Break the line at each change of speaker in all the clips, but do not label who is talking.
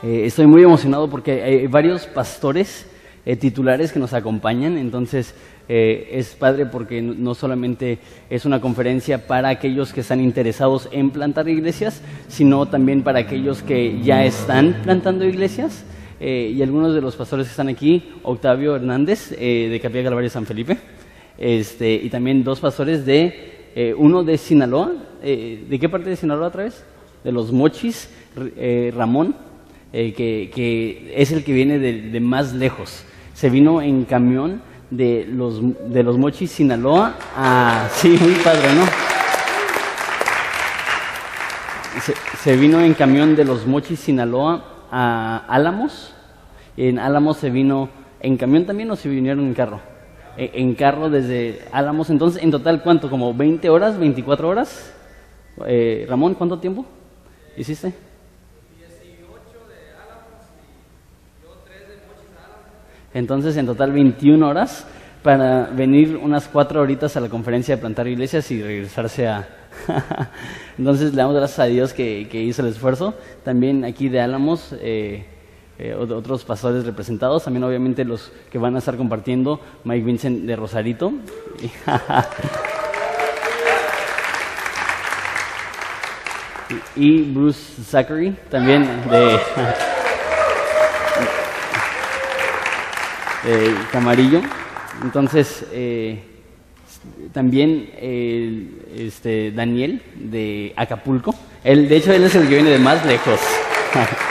Eh, estoy muy emocionado porque hay varios pastores eh, titulares que nos acompañan, entonces eh, es padre porque no solamente es una conferencia para aquellos que están interesados en plantar iglesias, sino también para aquellos que ya están plantando iglesias. y algunos de los pastores que están aquí, Octavio Hernández de Capilla Calvario San Felipe, este, y también dos pastores de, uno de Sinaloa, ¿de qué parte de Sinaloa otra vez? De los Mochis, Ramón, eh, que, es el que viene de, más lejos. Se vino en camión de los, de los Mochis, Sinaloa, a... Sí, muy padre, ¿no? Se, vino en camión de los Mochis, Sinaloa, a Álamos. En Álamos se vino en camión también o se vinieron en carro. E, en, carro desde Álamos. Entonces, en total, ¿cuánto? ¿Como 20 horas, 24 horas? Eh, Ramón, ¿cuánto tiempo hiciste? Entonces, en total 21 horas para venir unas cuatro horitas a la conferencia de plantar iglesias y regresarse a... Entonces, le damos gracias a Dios que, hizo el esfuerzo. También aquí de Álamos, eh, eh, otros pastores representados. También, obviamente, los que van a estar compartiendo, Mike Vincent de Rosarito. y Bruce Zachary, también de... eh, Camarillo. Entonces, eh, también este, Daniel de Acapulco. Él, de hecho, él es el que viene de más lejos.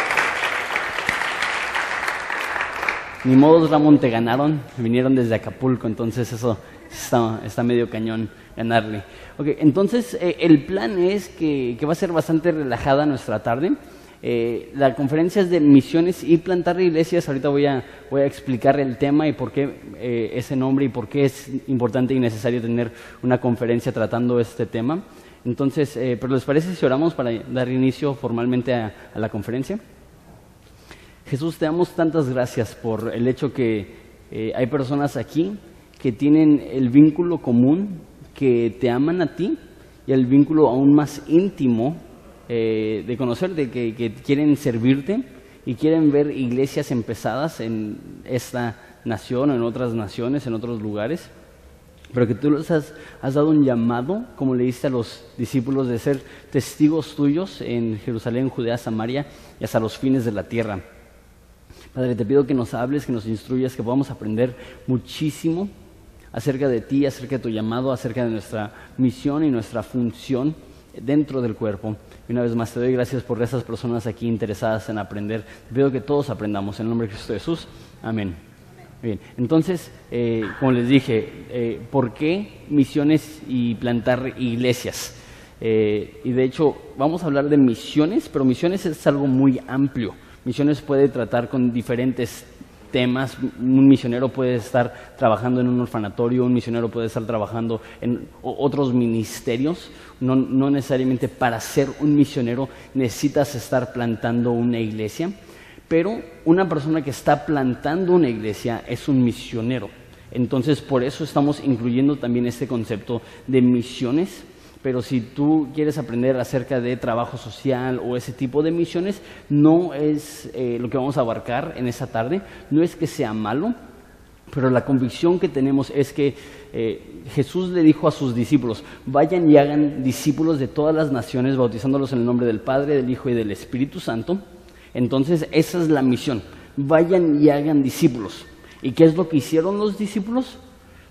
Ni modos, Ramón, te ganaron. Vinieron desde Acapulco, entonces eso está, está medio cañón ganarle. Ok, entonces eh, el plan es que, que va a ser bastante relajada nuestra tarde. Eh, la conferencia es de misiones y plantar iglesias. Ahorita voy a, voy a explicar el tema y por qué eh, ese nombre y por qué es importante y necesario tener una conferencia tratando este tema. Entonces, eh, ¿pero les parece si oramos para dar inicio formalmente a, a la conferencia? Jesús, te damos tantas gracias por el hecho que hay personas aquí que tienen el vínculo común, que te aman a ti y el vínculo aún más íntimo eh, de conocer, de que, quieren servirte y quieren ver iglesias empezadas en esta nación en otras naciones, en otros lugares, pero que tú les has, dado un llamado, como le diste a los discípulos, de ser testigos tuyos en Jerusalén, Judea, Samaria y hasta los fines de la tierra. Padre, te pido que nos hables, que nos instruyas, que podamos aprender muchísimo acerca de ti, acerca de tu llamado, acerca de nuestra misión y nuestra función dentro del cuerpo. Una vez más te doy gracias por esas personas aquí interesadas en aprender. Te pido que todos aprendamos en el nombre de Cristo Jesús. Amén. Bien, entonces, eh, como les dije, eh, ¿por qué misiones y plantar iglesias? Eh, y de hecho, vamos a hablar de misiones, pero misiones es algo muy amplio. Misiones puede tratar con diferentes temas. Un misionero puede estar trabajando en un orfanatorio, un misionero puede estar trabajando en otros ministerios. No, no necesariamente para ser un misionero necesitas estar plantando una iglesia, pero una persona que está plantando una iglesia es un misionero. Entonces, por eso estamos incluyendo también este concepto de misiones pero si tú quieres aprender acerca de trabajo social o ese tipo de misiones, no es eh, lo que vamos a abarcar en esa tarde, no es que sea malo, pero la convicción que tenemos es que eh, Jesús le dijo a sus discípulos, vayan y hagan discípulos de todas las naciones, bautizándolos en el nombre del Padre, del Hijo y del Espíritu Santo. Entonces, esa es la misión, vayan y hagan discípulos. ¿Y qué es lo que hicieron los discípulos?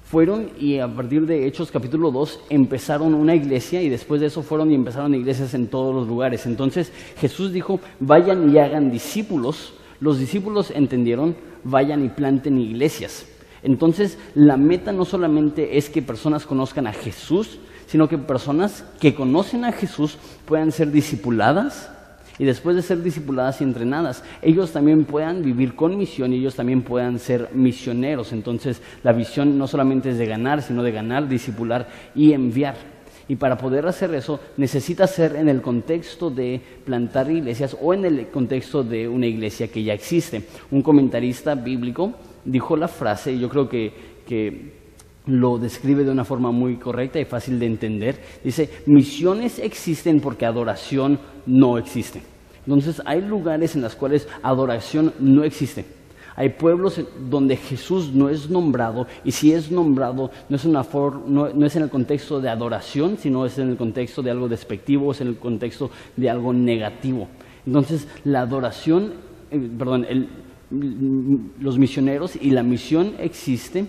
Fueron y a partir de Hechos capítulo 2 empezaron una iglesia y después de eso fueron y empezaron iglesias en todos los lugares. Entonces Jesús dijo, vayan y hagan discípulos. Los discípulos entendieron, vayan y planten iglesias. Entonces la meta no solamente es que personas conozcan a Jesús, sino que personas que conocen a Jesús puedan ser discipuladas y después de ser discipuladas y entrenadas, ellos también puedan vivir con misión y ellos también puedan ser misioneros. Entonces, la visión no solamente es de ganar, sino de ganar, discipular y enviar. Y para poder hacer eso, necesita ser en el contexto de plantar iglesias o en el contexto de una iglesia que ya existe. Un comentarista bíblico dijo la frase, y yo creo que, que lo describe de una forma muy correcta y fácil de entender. Dice, misiones existen porque adoración no existe. Entonces hay lugares en los cuales adoración no existe. Hay pueblos donde Jesús no es nombrado y si es nombrado no es, una no, no es en el contexto de adoración, sino es en el contexto de algo despectivo, es en el contexto de algo negativo. Entonces la adoración, eh, perdón, los misioneros y la misión existe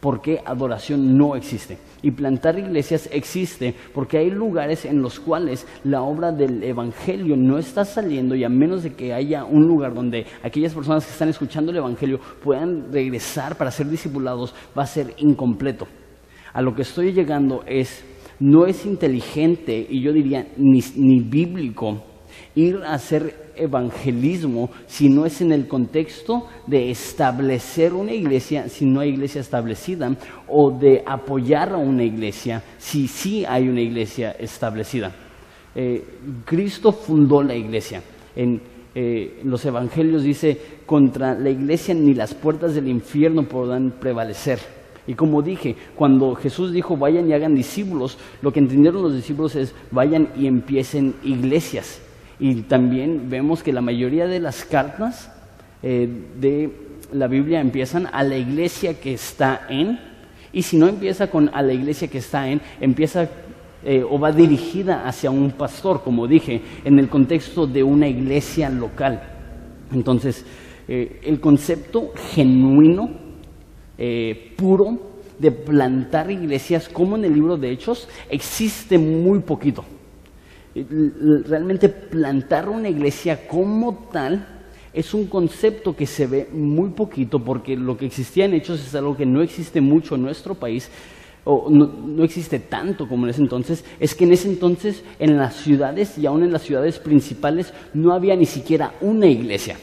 porque adoración no existe. Y plantar iglesias existe porque hay lugares en los cuales la obra del Evangelio no está saliendo y a menos de que haya un lugar donde aquellas personas que están escuchando el Evangelio puedan regresar para ser discipulados, va a ser incompleto. A lo que estoy llegando es, no es inteligente y yo diría ni, ni bíblico ir a hacer evangelismo si no es en el contexto de establecer una iglesia si no hay iglesia establecida o de apoyar a una iglesia si sí hay una iglesia establecida. Eh, Cristo fundó la iglesia. En eh, los evangelios dice, contra la iglesia ni las puertas del infierno podrán prevalecer. Y como dije, cuando Jesús dijo vayan y hagan discípulos, lo que entendieron los discípulos es vayan y empiecen iglesias. Y también vemos que la mayoría de las cartas eh, de la Biblia empiezan a la iglesia que está en, y si no empieza con a la iglesia que está en, empieza eh, o va dirigida hacia un pastor, como dije, en el contexto de una iglesia local. Entonces, eh, el concepto genuino, puro, de plantar iglesias, como en el libro de Hechos, existe muy poquito realmente plantar una iglesia como tal es un concepto que se ve muy poquito porque lo que existía en hechos es algo que no existe mucho en nuestro país o no, existe tanto como en ese entonces, es que en ese entonces en las ciudades y aún en las ciudades principales no había ni siquiera una iglesia.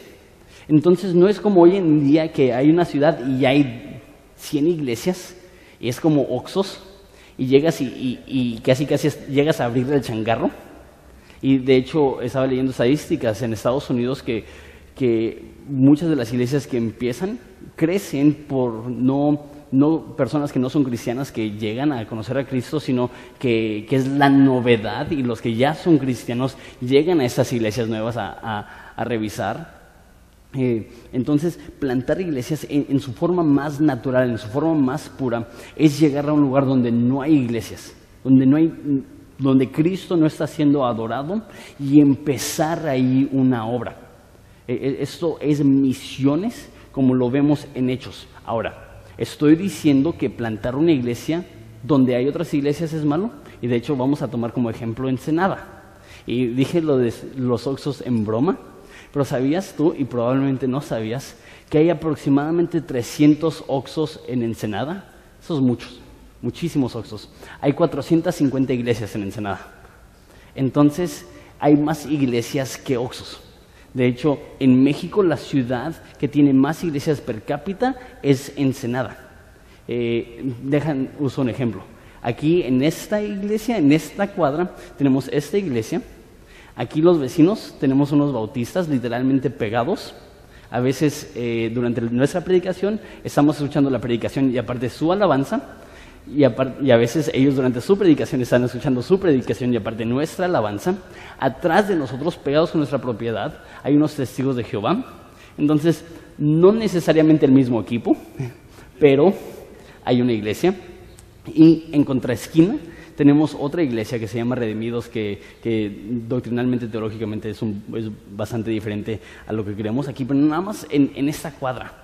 Entonces no es como hoy en día que hay una ciudad y hay 100 iglesias y es como Oxos y llegas y, y casi casi llegas a abrir el changarro y de hecho estaba leyendo estadísticas en Estados Unidos que, que muchas de las iglesias que empiezan crecen por no, no personas que no son cristianas que llegan a conocer a Cristo, sino que, que es la novedad y los que ya son cristianos llegan a esas iglesias nuevas a, a, revisar. Eh, entonces, plantar iglesias en, en, su forma más natural, en su forma más pura, es llegar a un lugar donde no hay iglesias, donde no hay donde Cristo no está siendo adorado y empezar ahí una obra. E, e, esto es misiones como lo vemos en hechos. Ahora, estoy diciendo que plantar una iglesia donde hay otras iglesias es malo y de hecho vamos a tomar como ejemplo Ensenada. Y dije lo de los oxos en broma, pero sabías tú, y probablemente no sabías, que hay aproximadamente 300 oxos en Ensenada. Esos muchos muchísimos Oxos. Hay 450 iglesias en Ensenada. Entonces, hay más iglesias que Oxos. De hecho, en México la ciudad que tiene más iglesias per cápita es Ensenada. Eh, dejan, uso un ejemplo. Aquí en esta iglesia, en esta cuadra, tenemos esta iglesia. Aquí los vecinos tenemos unos bautistas literalmente pegados. A veces eh, durante nuestra predicación estamos escuchando la predicación y aparte su alabanza y, a veces ellos durante su predicación están escuchando su predicación y aparte nuestra alabanza. Atrás de nosotros, pegados con nuestra propiedad, hay unos testigos de Jehová. Entonces, no necesariamente el mismo equipo, pero hay una iglesia. Y en contraesquina tenemos otra iglesia que se llama Redimidos, que, doctrinalmente, teológicamente es, bastante diferente a lo que creemos aquí, pero nada más en esta cuadra.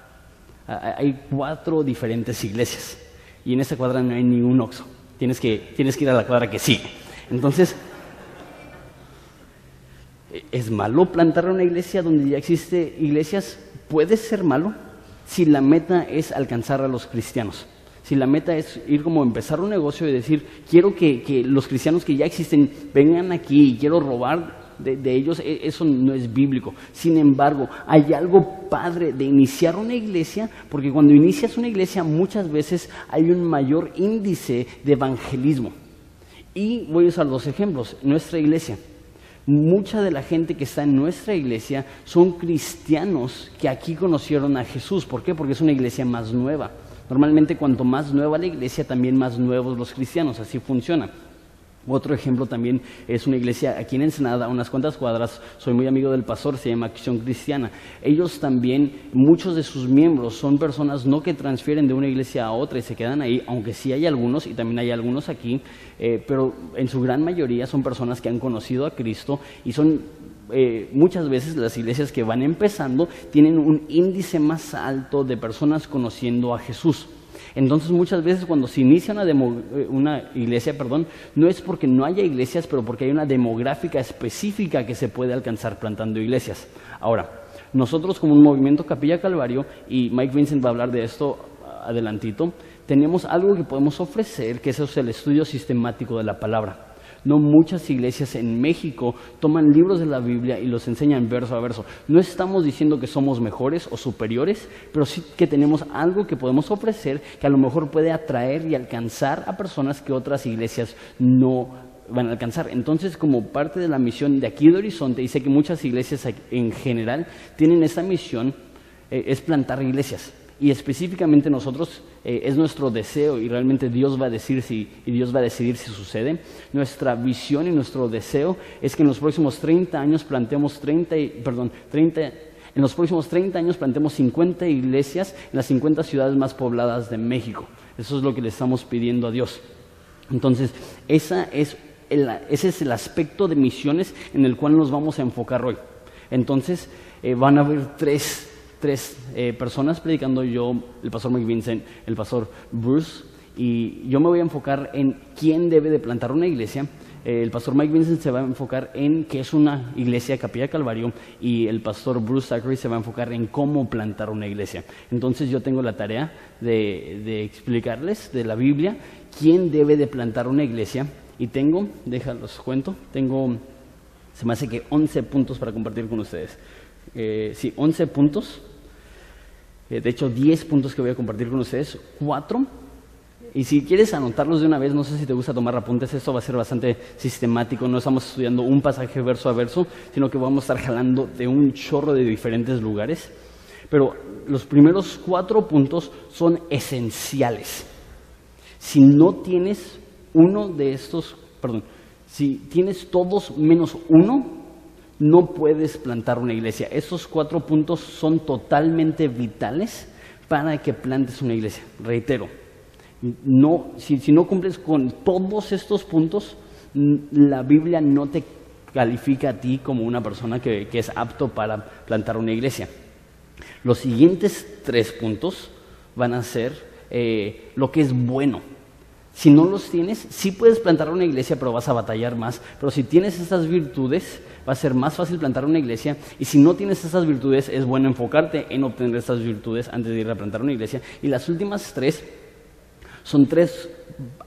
Hay cuatro diferentes iglesias y en esa cuadra no hay ni un oxo. Tienes que, tienes que ir a la cuadra que sigue. Entonces, ¿es malo plantar una iglesia donde ya existe iglesias? Puede ser malo si la meta es alcanzar a los cristianos. Si la meta es ir como empezar un negocio y decir, quiero que, que los cristianos que ya existen vengan aquí y quiero robar de, ellos, e, eso no es bíblico. Sin embargo, hay algo padre de iniciar una iglesia, porque cuando inicias una iglesia muchas veces hay un mayor índice de evangelismo. Y voy a usar dos ejemplos. Nuestra iglesia. Mucha de la gente que está en nuestra iglesia son cristianos que aquí conocieron a Jesús. ¿Por qué? Porque es una iglesia más nueva. Normalmente cuanto más nueva la iglesia, también más nuevos los cristianos. Así funciona. Otro ejemplo también es una iglesia aquí en Ensenada, unas cuantas cuadras. Soy muy amigo del pastor, se llama Acción Cristiana. Ellos también, muchos de sus miembros son personas no que transfieren de una iglesia a otra y se quedan ahí, aunque sí hay algunos, y también hay algunos aquí, eh, pero en su gran mayoría son personas que han conocido a Cristo y son eh, muchas veces las iglesias que van empezando tienen un índice más alto de personas conociendo a Jesús. Entonces muchas veces cuando se inicia una, eh, una, iglesia, perdón, no es porque no haya iglesias, pero porque hay una demográfica específica que se puede alcanzar plantando iglesias. Ahora, nosotros como un movimiento Capilla Calvario, y Mike Vincent va a hablar de esto adelantito, tenemos algo que podemos ofrecer, que es el estudio sistemático de la palabra. No muchas iglesias en México toman libros de la Biblia y los enseñan verso a verso. No estamos diciendo que somos mejores o superiores, pero sí que tenemos algo que podemos ofrecer que a lo mejor puede atraer y alcanzar a personas que otras iglesias no van a alcanzar. Entonces, como parte de la misión de aquí de Horizonte, y sé que muchas iglesias en general tienen esa misión, eh, es plantar iglesias. Y específicamente nosotros eh, es nuestro deseo y realmente Dios va a decir si, y Dios va a decidir si sucede. Nuestra visión y nuestro deseo es que en los próximos 30 años plantemos 30, perdón, 30, en los próximos 30 años plantemos 50 iglesias en las 50 ciudades más pobladas de México. Eso es lo que le estamos pidiendo a Dios. Entonces, esa es ese es el aspecto de misiones en el cual nos vamos a enfocar hoy. Entonces, eh, van a haber tres tres eh, personas predicando, yo, el pastor Mike Vincent, el pastor Bruce, y yo me voy a enfocar en quién debe de plantar una iglesia. Eh, el pastor Mike Vincent se va a enfocar en qué es una iglesia Capilla Calvario y el pastor Bruce Zachary se va a enfocar en cómo plantar una iglesia. Entonces yo tengo la tarea de, explicarles de la Biblia quién debe de plantar una iglesia y tengo, déjalos cuento, tengo, se me hace que 11 puntos para compartir con ustedes. Eh, sí, 11 puntos de hecho 10 puntos que voy a compartir con ustedes, 4. Y si quieres anotarlos de una vez, no sé si te gusta tomar apuntes, esto va a ser bastante sistemático, no estamos estudiando un pasaje verso a verso, sino que vamos a estar jalando de un chorro de diferentes lugares. Pero los primeros cuatro puntos son esenciales. Si no tienes uno de estos, perdón, si tienes todos menos uno, no puedes plantar una iglesia. Esos cuatro puntos son totalmente vitales para que plantes una iglesia. Reitero, no, si, no cumples con todos estos puntos, la Biblia no te califica a ti como una persona que, es apto para plantar una iglesia. Los siguientes tres puntos van a ser eh, lo que es bueno. Si no los tienes, sí puedes plantar una iglesia, pero vas a batallar más. Pero si tienes estas virtudes, va a ser más fácil plantar una iglesia. Y si no tienes estas virtudes, es bueno enfocarte en obtener estas virtudes antes de ir a plantar una iglesia. Y las últimas tres son tres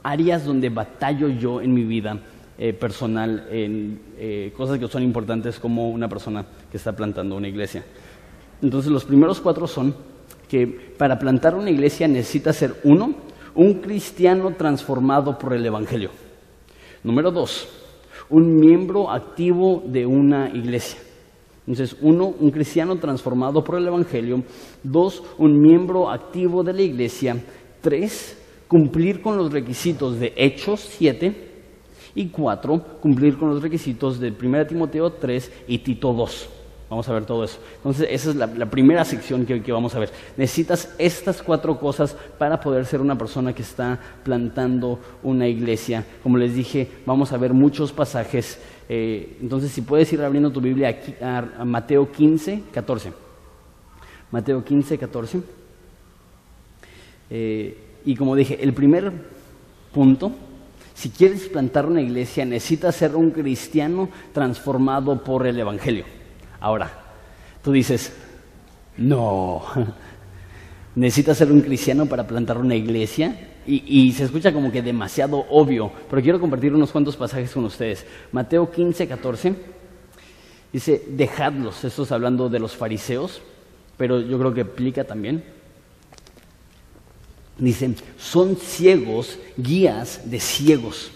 áreas donde batallo yo en mi vida eh, personal, en eh, cosas que son importantes como una persona que está plantando una iglesia. Entonces los primeros cuatro son que para plantar una iglesia necesitas ser uno, un cristiano transformado por el Evangelio. Número dos, un miembro activo de una iglesia. Entonces, uno, un cristiano transformado por el Evangelio. Dos, un miembro activo de la iglesia. Tres, cumplir con los requisitos de Hechos 7. Y cuatro, cumplir con los requisitos de 1 Timoteo 3 y Tito 2. Vamos a ver todo eso. Entonces, esa es la, primera sección que, vamos a ver. Necesitas estas cuatro cosas para poder ser una persona que está plantando una iglesia. Como les dije, vamos a ver muchos pasajes. Eh, entonces, si puedes ir abriendo tu Biblia aquí, a, Mateo 15, 14. Mateo 15, 14. Eh, y como dije, el primer punto, si quieres plantar una iglesia, necesitas ser un cristiano transformado por el Evangelio. Ahora, tú dices, no, necesitas ser un cristiano para plantar una iglesia. Y, se escucha como que demasiado obvio, pero quiero compartir unos cuantos pasajes con ustedes. Mateo 15, 14 dice, dejadlos, esto es hablando de los fariseos, pero yo creo que aplica también. Dicen, son ciegos, guías de ciegos.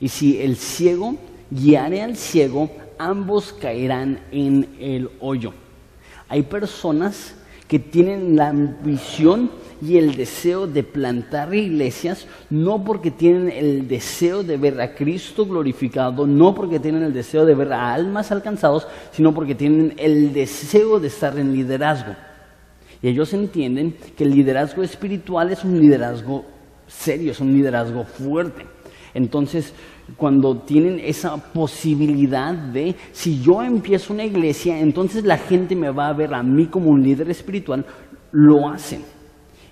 Y si el ciego guiare al ciego, ambos caerán en el hoyo. Hay personas que tienen la ambición y el deseo de plantar iglesias, no porque tienen el deseo de ver a Cristo glorificado, no porque tienen el deseo de ver a almas alcanzados, sino porque tienen el deseo de estar en liderazgo. Y ellos entienden que el liderazgo espiritual es un liderazgo serio, es un liderazgo fuerte. Entonces, cuando tienen esa posibilidad de, si yo empiezo una iglesia, entonces la gente me va a ver a mí como un líder espiritual, lo hacen.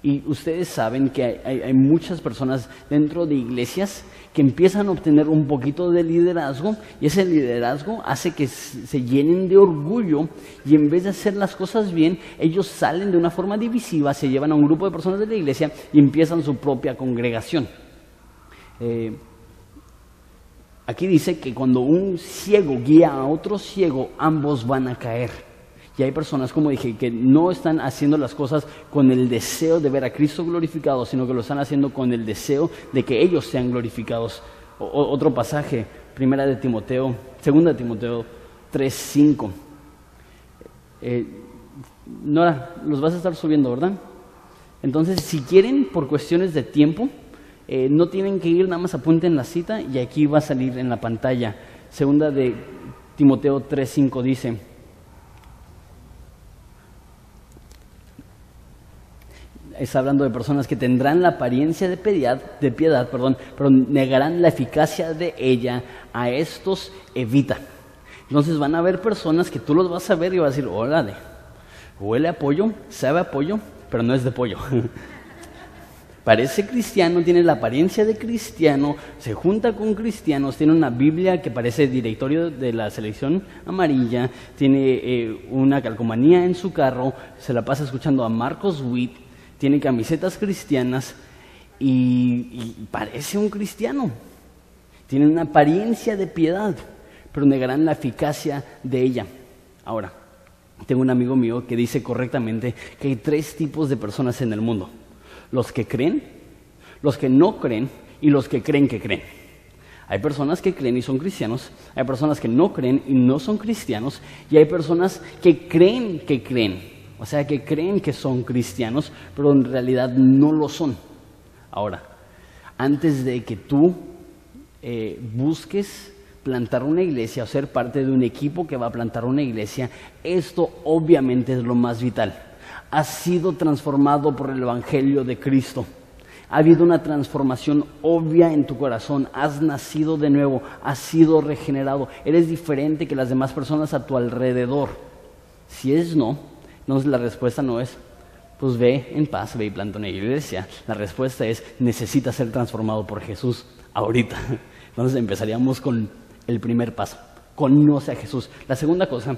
Y ustedes saben que hay, muchas personas dentro de iglesias que empiezan a obtener un poquito de liderazgo y ese liderazgo hace que se llenen de orgullo y en vez de hacer las cosas bien, ellos salen de una forma divisiva, se llevan a un grupo de personas de la iglesia y empiezan su propia congregación. Eh, Aquí dice que cuando un ciego guía a otro ciego, ambos van a caer. Y hay personas, como dije, que no están haciendo las cosas con el deseo de ver a Cristo glorificado, sino que lo están haciendo con el deseo de que ellos sean glorificados. otro pasaje, primera de Timoteo, segunda de Timoteo 3.5. Eh, Nora, los vas a estar subiendo, ¿verdad? Entonces, si quieren, por cuestiones de tiempo, eh, no tienen que ir, nada más apunten la cita y aquí va a salir en la pantalla. Segunda de Timoteo 3.5 dice, está hablando de personas que tendrán la apariencia de piedad, de piedad perdón, pero negarán la eficacia de ella. A estos evita. Entonces van a haber personas que tú los vas a ver y vas a decir, órale, huele a pollo, sabe a pollo, pero no es de pollo. Parece cristiano, tiene la apariencia de cristiano, se junta con cristianos, tiene una Biblia que parece directorio de la selección amarilla, tiene eh, una calcomanía en su carro, se la pasa escuchando a Marcos Witt, tiene camisetas cristianas y, parece un cristiano. Tiene una apariencia de piedad, pero negarán la eficacia de ella. Ahora, tengo un amigo mío que dice correctamente que hay tres tipos de personas en el mundo los que creen, los que no creen y los que creen que creen. Hay personas que creen y son cristianos, hay personas que no creen y no son cristianos, y hay personas que creen que creen, o sea, que creen que son cristianos, pero en realidad no lo son. Ahora, antes de que tú eh, busques plantar una iglesia o ser parte de un equipo que va a plantar una iglesia, esto obviamente es lo más vital has sido transformado por el Evangelio de Cristo. Ha habido una transformación obvia en tu corazón. Has nacido de nuevo, has sido regenerado. Eres diferente que las demás personas a tu alrededor. Si es no, entonces la respuesta no es, pues ve en paz, ve y planta una iglesia. La respuesta es, necesitas ser transformado por Jesús ahorita. Entonces empezaríamos con el primer paso. Conoce a Jesús. La segunda cosa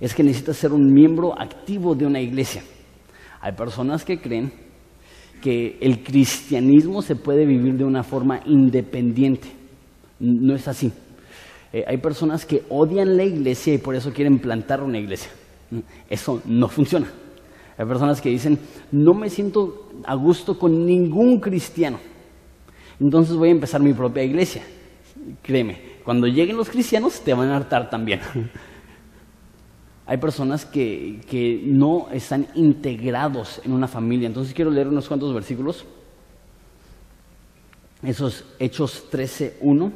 es que necesitas ser un miembro activo de una iglesia. Hay personas que creen que el cristianismo se puede vivir de una forma independiente. No es así. Eh, hay personas que odian la iglesia y por eso quieren plantar una iglesia. Eso no funciona. Hay personas que dicen, no me siento a gusto con ningún cristiano. Entonces voy a empezar mi propia iglesia. Créeme, cuando lleguen los cristianos te van a hartar también. hay personas que, no están integrados en una familia. Entonces quiero leer unos cuantos versículos. Esos Hechos 13.1.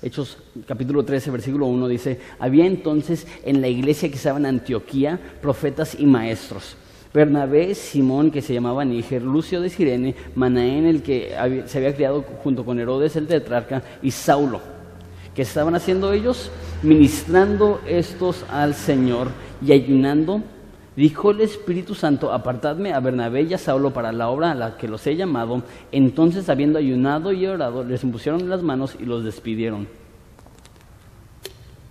Hechos capítulo 13, versículo 1 dice, había entonces en la iglesia que estaba en Antioquía profetas y maestros. Bernabé, Simón, que se llamaba Níger, Lucio de Sirene, Manaén, el que se había criado junto con Herodes el tetrarca, y Saulo. ¿Qué estaban haciendo ellos? ministrando estos al Señor y ayunando, dijo el Espíritu Santo, apartadme a Bernabé y a Saulo para la obra a la que los he llamado. Entonces, habiendo ayunado y orado, les impusieron las manos y los despidieron.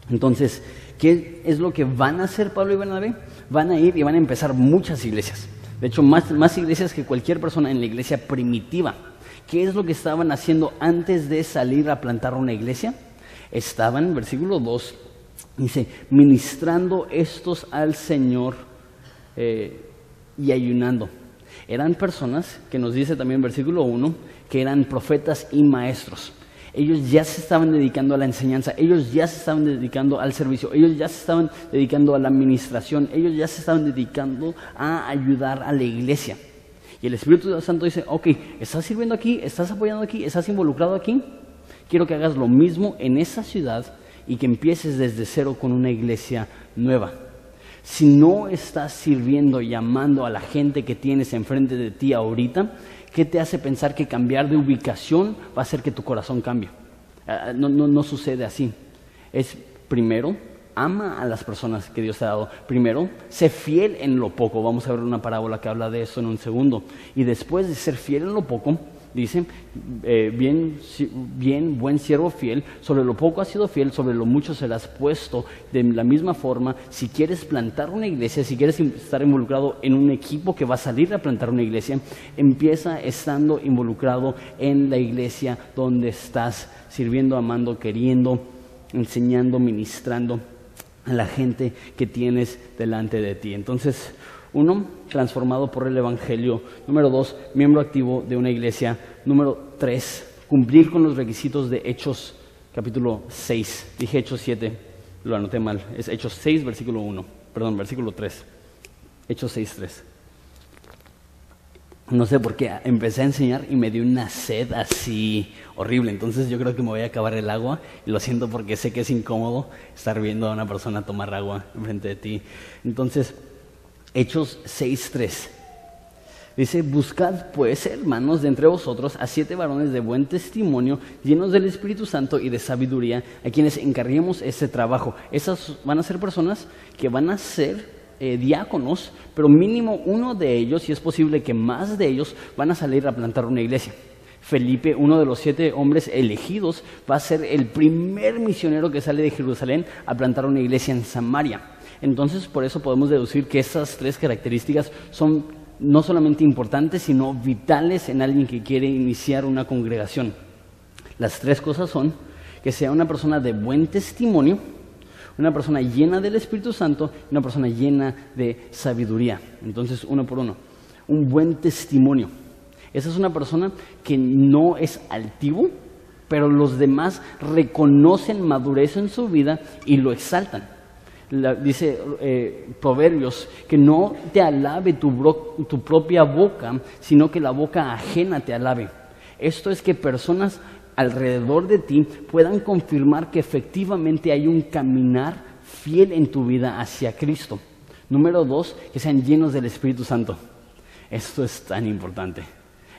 Entonces, ¿qué es lo que van a hacer Pablo y Bernabé? Van a ir y van a empezar muchas iglesias. De hecho, más, más iglesias que cualquier persona en la iglesia primitiva. ¿Qué es lo que estaban haciendo antes de salir a plantar una iglesia? Estaban, versículo 2, dice, ministrando estos al Señor eh, y ayunando. Eran personas, que nos dice también versículo 1, que eran profetas y maestros. Ellos ya se estaban dedicando a la enseñanza, ellos ya se estaban dedicando al servicio, ellos ya se estaban dedicando a la administración, ellos ya se estaban dedicando a ayudar a la iglesia. Y el Espíritu Santo dice, ok, estás sirviendo aquí, estás apoyando aquí, estás involucrado aquí, quiero que hagas lo mismo en esa ciudad y que empieces desde cero con una iglesia nueva. Si no estás sirviendo y amando a la gente que tienes enfrente de ti ahorita, ¿qué te hace pensar que cambiar de ubicación va a hacer que tu corazón cambie? Ah, no, no, no sucede así. Es primero, ama a las personas que Dios te ha dado. Primero, sé fiel en lo poco. Vamos a ver una parábola que habla de eso en un segundo. Y después de ser fiel en lo poco, dice, eh, bien, bien, buen siervo fiel, sobre lo poco has sido fiel, sobre lo mucho serás puesto. De la misma forma, si quieres plantar una iglesia, si quieres estar involucrado en un equipo que va a salir a plantar una iglesia, empieza estando involucrado en la iglesia donde estás sirviendo, amando, queriendo, enseñando, ministrando a la gente que tienes delante de ti. Entonces, uno, transformado por el Evangelio. Número dos, miembro activo de una iglesia. Número tres, cumplir con los requisitos de Hechos capítulo 6. Dije Hechos 7, lo anoté mal. Es Hechos 6, versículo 1. Perdón, versículo 3. Hechos 6, 3. No sé por qué empecé a enseñar y me dio una sed así horrible. Entonces yo creo que me voy a acabar el agua y lo siento porque sé que es incómodo estar viendo a una persona tomar agua enfrente de ti. Entonces, Hechos 6.3. Dice, buscad pues, hermanos, de entre vosotros a siete varones de buen testimonio, llenos del Espíritu Santo y de sabiduría, a quienes encarguemos ese trabajo. Esas van a ser personas que van a ser eh, diáconos, pero mínimo uno de ellos, y es posible que más de ellos, van a salir a plantar una iglesia. Felipe, uno de los siete hombres elegidos, va a ser el primer misionero que sale de Jerusalén a plantar una iglesia en Samaria. Entonces, por eso podemos deducir que esas tres características son no solamente importantes, sino vitales en alguien que quiere iniciar una congregación. Las tres cosas son que sea una persona de buen testimonio, una persona llena del Espíritu Santo y una persona llena de sabiduría. Entonces, uno por uno. Un buen testimonio. Esa es una persona que no es altivo, pero los demás reconocen madurez en su vida y lo exaltan dice eh, Proverbios, que no te alabe tu, tu propia boca, sino que la boca ajena te alabe. Esto es que personas alrededor de ti puedan confirmar que efectivamente hay un caminar fiel en tu vida hacia Cristo. Número dos, que sean llenos del Espíritu Santo. Esto es tan importante.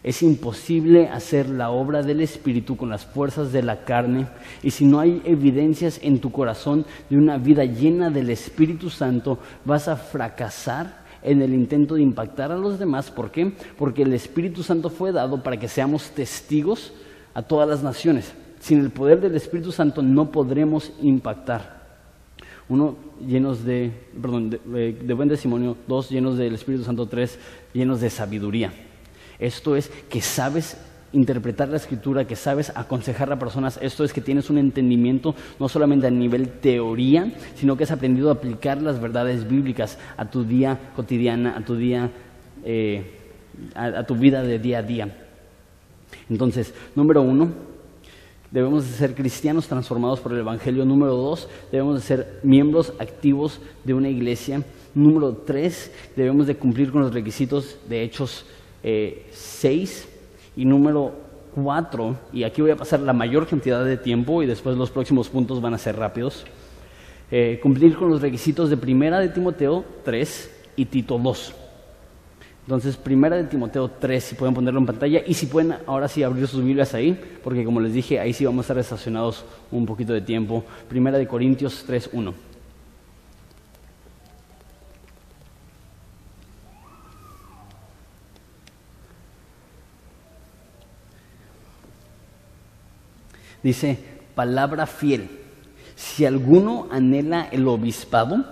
Es imposible hacer la obra del Espíritu con las fuerzas de la carne y si no hay evidencias en tu corazón de una vida llena del Espíritu Santo, vas a fracasar en el intento de impactar a los demás. ¿Por qué? Porque el Espíritu Santo fue dado para que seamos testigos a todas las naciones. Sin el poder del Espíritu Santo no podremos impactar. Uno, llenos de, perdón, de, de buen testimonio. Dos, llenos del Espíritu Santo. Tres, llenos de sabiduría. Esto es que sabes interpretar la escritura, que sabes aconsejar a personas. Esto es que tienes un entendimiento no solamente a nivel teoría, sino que has aprendido a aplicar las verdades bíblicas a tu día cotidiana, a tu día, eh, a, tu vida de día a día. Entonces, número uno, debemos de ser cristianos transformados por el Evangelio. Número dos, debemos de ser miembros activos de una iglesia. Número tres, debemos de cumplir con los requisitos de hechos 6 eh, y número 4, y aquí voy a pasar la mayor cantidad de tiempo y después los próximos puntos van a ser rápidos, eh, cumplir con los requisitos de Primera de Timoteo 3 y Tito 2. Entonces, Primera de Timoteo 3, si pueden ponerlo en pantalla, y si pueden ahora sí abrir sus Biblias ahí, porque como les dije, ahí sí vamos a estar estacionados un poquito de tiempo. Primera de Corintios 3, 1. Dice, palabra fiel. Si alguno anhela el obispado,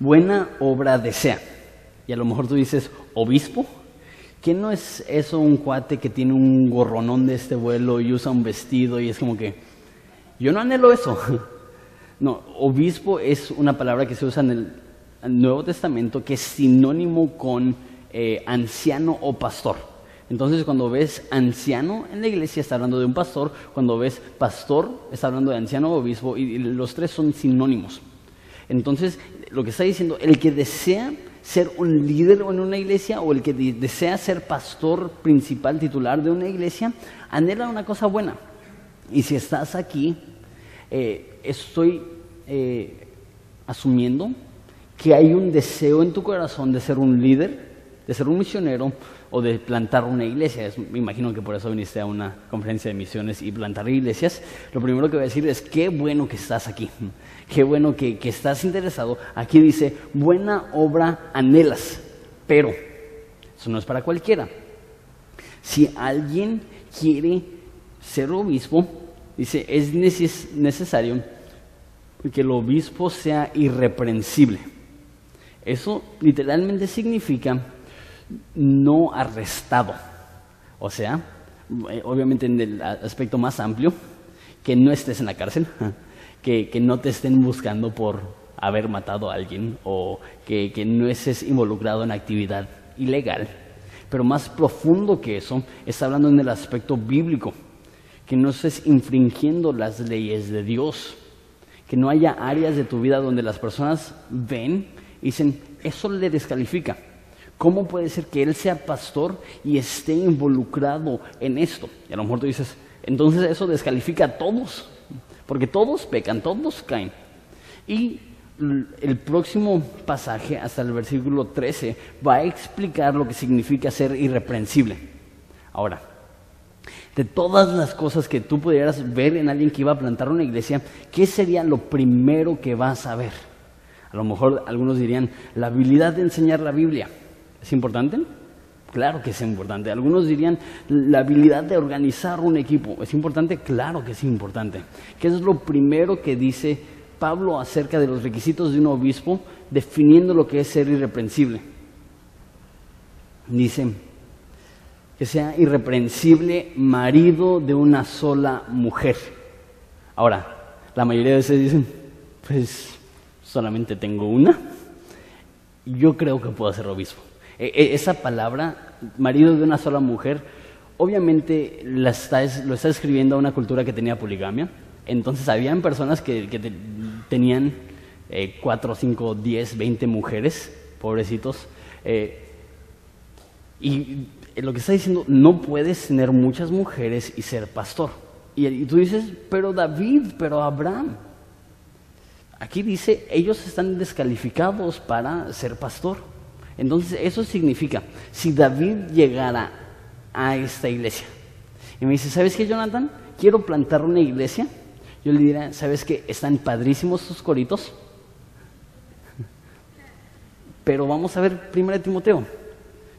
buena obra desea. Y a lo mejor tú dices, obispo. ¿Qué no es eso un cuate que tiene un gorronón de este vuelo y usa un vestido y es como que, yo no anhelo eso? No, obispo es una palabra que se usa en el Nuevo Testamento que es sinónimo con eh, anciano o pastor. Entonces cuando ves anciano en la iglesia está hablando de un pastor, cuando ves pastor está hablando de anciano o obispo y los tres son sinónimos. Entonces lo que está diciendo, el que desea ser un líder en una iglesia o el que desea ser pastor principal titular de una iglesia, anhela una cosa buena. Y si estás aquí, eh, estoy eh, asumiendo que hay un deseo en tu corazón de ser un líder, de ser un misionero o de plantar una iglesia. me imagino que por eso viniste a una conferencia de misiones y plantar iglesias. Lo primero que voy a decir es qué bueno que estás aquí, qué bueno que estás interesado. Aquí dice, buena obra anhelas, pero eso no es para cualquiera. Si alguien quiere ser obispo, dice, es necesario que el obispo sea irreprensible. Eso literalmente significa no arrestado. O sea, eh, obviamente en el aspecto más amplio, que no estés en la cárcel, que, no te estén buscando por haber matado a alguien o que, que no estés involucrado en actividad ilegal. Pero más profundo que eso, está hablando en el aspecto bíblico, que no estés infringiendo las leyes de Dios, que no haya áreas de tu vida donde las personas ven y dicen, eso le descalifica. ¿Cómo puede ser que él sea pastor y esté involucrado en esto? Y a lo mejor tú dices, entonces eso descalifica a todos, porque todos pecan, todos caen. Y el próximo pasaje, hasta el versículo 13, va a explicar lo que significa ser irreprensible. Ahora, de todas las cosas que tú pudieras ver en alguien que iba a plantar una iglesia, ¿qué sería lo primero que vas a ver? A lo mejor algunos dirían la habilidad de enseñar la Biblia. ¿Es importante? Claro que es importante. Algunos dirían la habilidad de organizar un equipo. ¿Es importante? Claro que es importante. ¿Qué es lo primero que dice Pablo acerca de los requisitos de un obispo definiendo lo que es ser irreprensible? Dice que sea irreprensible marido de una sola mujer. Ahora, la mayoría de ustedes dicen, pues solamente tengo una. Yo creo que puedo ser obispo. E, e, esa palabra, marido de una sola mujer, obviamente lo está escribiendo a una cultura que tenía poligamia. Entonces habían personas que, tenían eh, cuatro, cinco, diez, veinte mujeres, pobrecitos. Eh, y lo que está diciendo, no puedes tener muchas mujeres y ser pastor. y tú dices, pero David, pero Abraham. Aquí dice, ellos están descalificados para ser pastor. Entonces, eso significa, si David llegara a esta iglesia y me dice, ¿sabes qué, Jonathan? Quiero plantar una iglesia. Yo le diría, ¿sabes qué? Están padrísimos sus coritos. Pero vamos a ver primero Timoteo.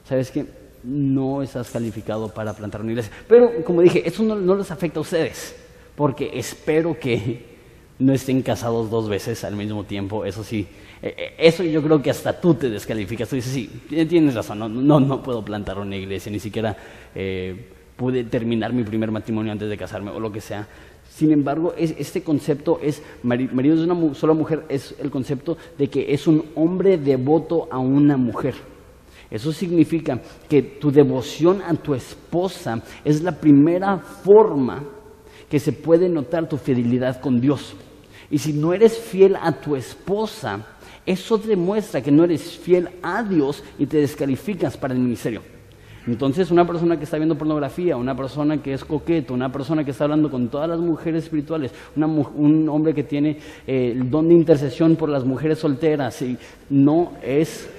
¿Sabes qué? No estás calificado para plantar una iglesia. Pero, como dije, eso no les afecta a ustedes. Porque espero que no estén casados dos veces al mismo tiempo. Eso sí, eh, eh, eso yo creo que hasta tú te descalificas. Tú dices, sí, tienes razón, no, no, puedo plantar una iglesia, ni siquiera eh, pude terminar mi primer matrimonio antes de casarme o lo que sea. Sin embargo, este concepto es, marido de una sola mujer, es el concepto de que es un hombre devoto a una mujer. Eso significa que tu devoción a tu esposa es la primera forma que se puede notar tu fidelidad con Dios. Y si no eres fiel a tu esposa, eso demuestra que no eres fiel a Dios y te descalificas para el ministerio. Entonces, una persona que está viendo pornografía, una persona que es coqueto, una persona que está hablando con todas las mujeres espirituales, un hombre que tiene eh, el don de intercesión por las mujeres solteras, y no es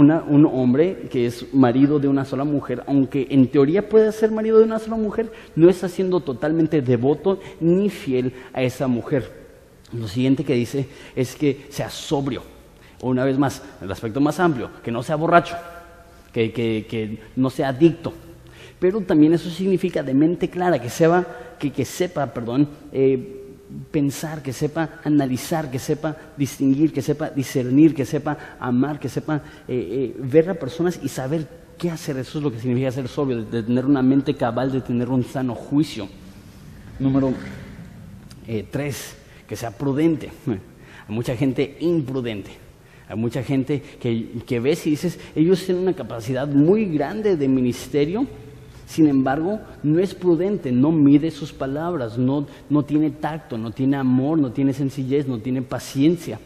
un hombre que es marido de una sola mujer, aunque en teoría puede ser marido de una sola mujer, no está siendo totalmente devoto ni fiel a esa mujer. Lo siguiente que dice es que sea sobrio. Una vez más, el aspecto más amplio, que no sea borracho, que, no sea adicto. Pero también eso significa de mente clara, que, sepa, que, sepa perdón, eh, pensar, que sepa analizar, que sepa distinguir, que sepa discernir, que sepa amar, que sepa eh, eh, ver a personas y saber qué hacer. Eso es lo que significa ser sobrio, de, tener una mente cabal, de tener un sano juicio. Número tres, que sea prudente. Hay mucha gente imprudente. Hay mucha gente que, que ves y dices, ellos tienen una capacidad muy grande de ministerio, sin embargo, no es prudente, no mide sus palabras, no, no tiene tacto, no tiene amor, no tiene sencillez, no tiene paciencia.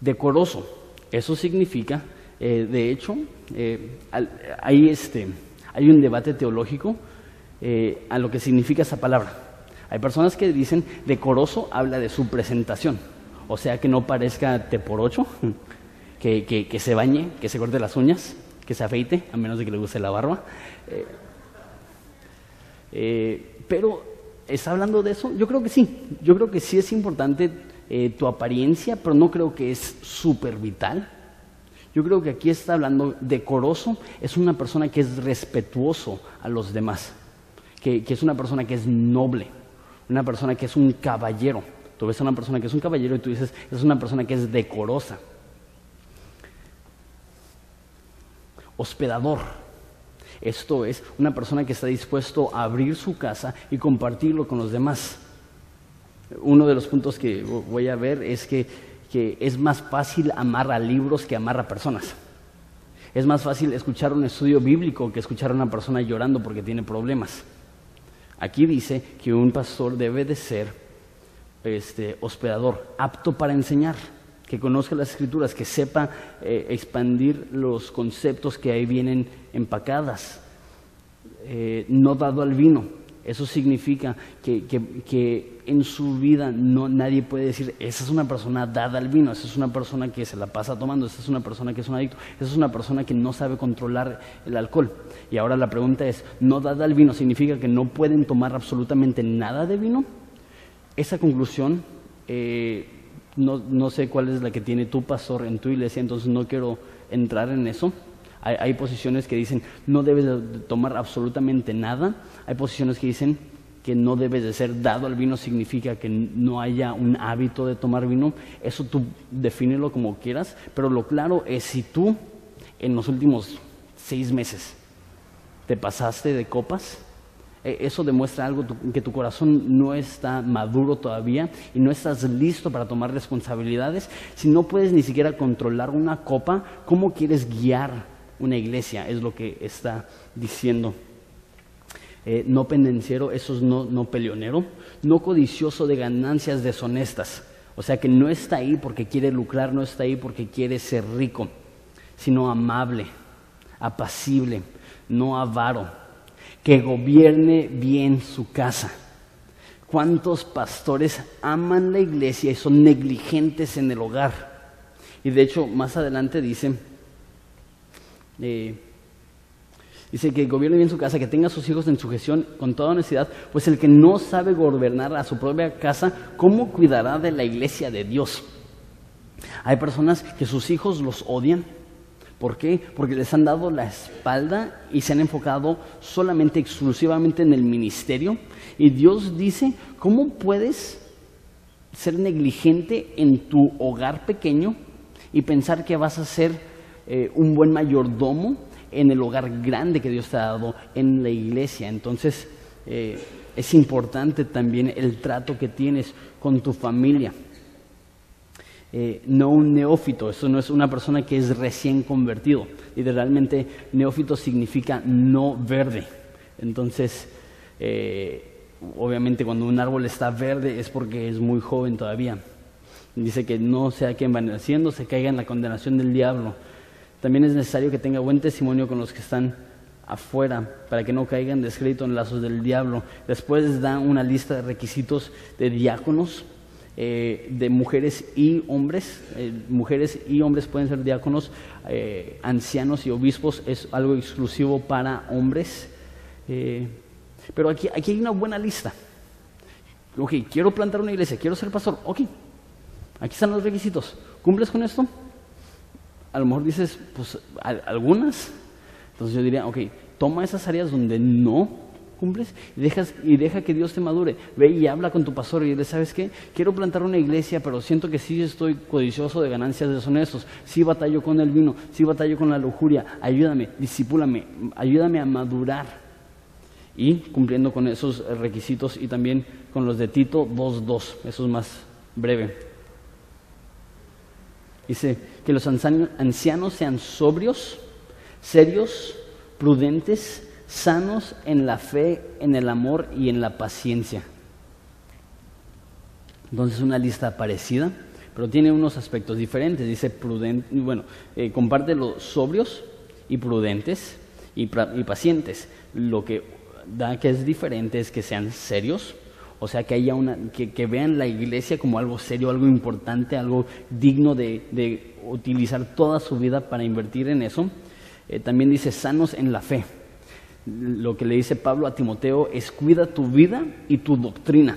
Decoroso. Eso significa, eh, de hecho, eh, hay, este, hay un debate teológico eh, a lo que significa esa palabra. Hay personas que dicen decoroso habla de su presentación, o sea que no parezca te por ocho, que, que, se bañe, que se corte las uñas, que se afeite, a menos de que le guste la barba. pero, ¿está hablando de eso? Yo creo que sí, yo creo que sí es importante eh, tu apariencia, pero no creo que es súper vital. Yo creo que aquí está hablando decoroso, es una persona que es respetuoso a los demás, que, es una persona que es noble, una persona que es un caballero. Tú ves a una persona que es un caballero y tú dices, es una persona que es decorosa. Hospedador. Esto es una persona que está dispuesto a abrir su casa y compartirlo con los demás. Uno de los puntos que voy a ver es que, es más fácil amar a libros que amar a personas. Es más fácil escuchar un estudio bíblico que escuchar a una persona llorando porque tiene problemas. Aquí dice que un pastor debe de ser este, hospedador, apto para enseñar, que conozca las escrituras, que sepa eh, expandir los conceptos que ahí vienen empacadas, eh, no dado al vino. Eso significa que, en su vida no, nadie puede decir, esa es una persona dada al vino, esa es una persona que se la pasa tomando, esa es una persona que es un adicto, esa es una persona que no sabe controlar el alcohol. Y ahora la pregunta es, ¿no dada al vino significa que no pueden tomar absolutamente nada de vino? Esa conclusión, eh, no, no sé cuál es la que tiene tu pastor en tu iglesia, entonces no quiero entrar en eso. Hay, posiciones que dicen no debes de tomar absolutamente nada. Hay posiciones que dicen que no debes de ser dado al vino significa que no haya un hábito de tomar vino. Eso tú defínelo como quieras. Pero lo claro es si tú en los últimos seis meses te pasaste de copas, eso demuestra algo, que tu corazón no está maduro todavía y no estás listo para tomar responsabilidades. Si no puedes ni siquiera controlar una copa, ¿cómo quieres guiar una iglesia, es lo que está diciendo. Eh, no pendenciero, eso es no, no peleonero, no codicioso de ganancias deshonestas. O sea que no está ahí porque quiere lucrar, no está ahí porque quiere ser rico, sino amable, apacible, no avaro, que gobierne bien su casa. ¿Cuántos pastores aman la iglesia y son negligentes en el hogar? Y de hecho, más adelante dice, eh, dice que gobierne bien su casa, que tenga a sus hijos en sujeción con toda honestidad, pues el que no sabe gobernar a su propia casa, ¿cómo cuidará de la iglesia de Dios? Hay personas que sus hijos los odian. ¿Por qué? Porque les han dado la espalda y se han enfocado solamente, exclusivamente en el ministerio. Y Dios dice, ¿cómo puedes ser negligente en tu hogar pequeño y pensar que vas a ser eh, un buen mayordomo en el hogar grande que Dios te ha dado en la iglesia. Entonces, eh, es importante también el trato que tienes con tu familia. Eh, no un neófito, eso no es una persona que es recién convertido. Literalmente, neófito significa no verde. Entonces, obviamente cuando un árbol está verde es porque es muy joven todavía. Dice que no sea quien va naciendo, se caiga en la condenación del diablo. También es necesario que tenga buen testimonio con los que están afuera para que no caigan descrédito en lazos del diablo. Después da una lista de requisitos de diáconos, eh, de mujeres y hombres. Eh, mujeres y hombres pueden ser diáconos, eh, ancianos y obispos es algo exclusivo para hombres. pero aquí, aquí hay una buena lista. Ok, quiero plantar una iglesia, quiero ser pastor. Ok, aquí están los requisitos. ¿Cumples con esto? a lo mejor dices, pues algunas. Entonces yo diría, ok, toma esas áreas donde no cumples y, dejas, y deja que Dios te madure. Ve y habla con tu pastor y dile, ¿sabes qué? Quiero plantar una iglesia, pero siento que sí estoy codicioso de ganancias deshonestos. Sí batallo con el vino, sí batallo con la lujuria. Ayúdame, disipúlame, ayúdame a madurar. Y cumpliendo con esos requisitos y también con los de Tito 2.2, eso es más breve. Dice que los ancianos sean sobrios, serios, prudentes, sanos en la fe, en el amor y en la paciencia. Entonces una lista parecida, pero tiene unos aspectos diferentes. Dice prudente, bueno, eh, comparte los sobrios y prudentes y, pacientes. Lo que da que es diferente es que sean serios, o sea, que haya una, que, vean la iglesia como algo serio, algo importante, algo digno de, utilizar toda su vida para invertir en eso. Eh, también dice sanos en la fe. Lo que le dice Pablo a Timoteo es cuida tu vida y tu doctrina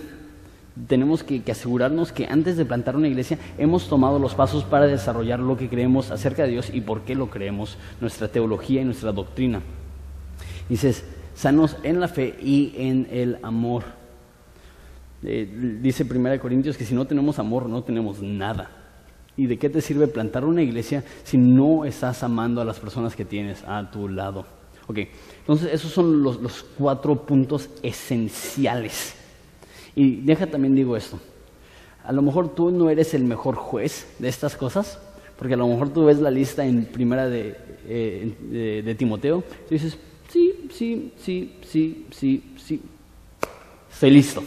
tenemos que, asegurarnos que antes de plantar una iglesia hemos tomado los pasos para desarrollar lo que creemos acerca de Dios y por qué lo creemos, nuestra teología y nuestra doctrina. Dices, sanos en la fe y en el amor. Eh, dice 1 Corintios que si no tenemos amor no tenemos nada. ¿Y de qué te sirve plantar una iglesia si no estás amando a las personas que tienes a tu lado? Ok, entonces esos son los, los cuatro puntos esenciales y deja también digo esto. A lo mejor tú no eres el mejor juez de estas cosas, porque a lo mejor tú ves la lista en primera de, eh, de, Timoteo y dices, sí, sí, sí, sí, sí, sí, estoy listo.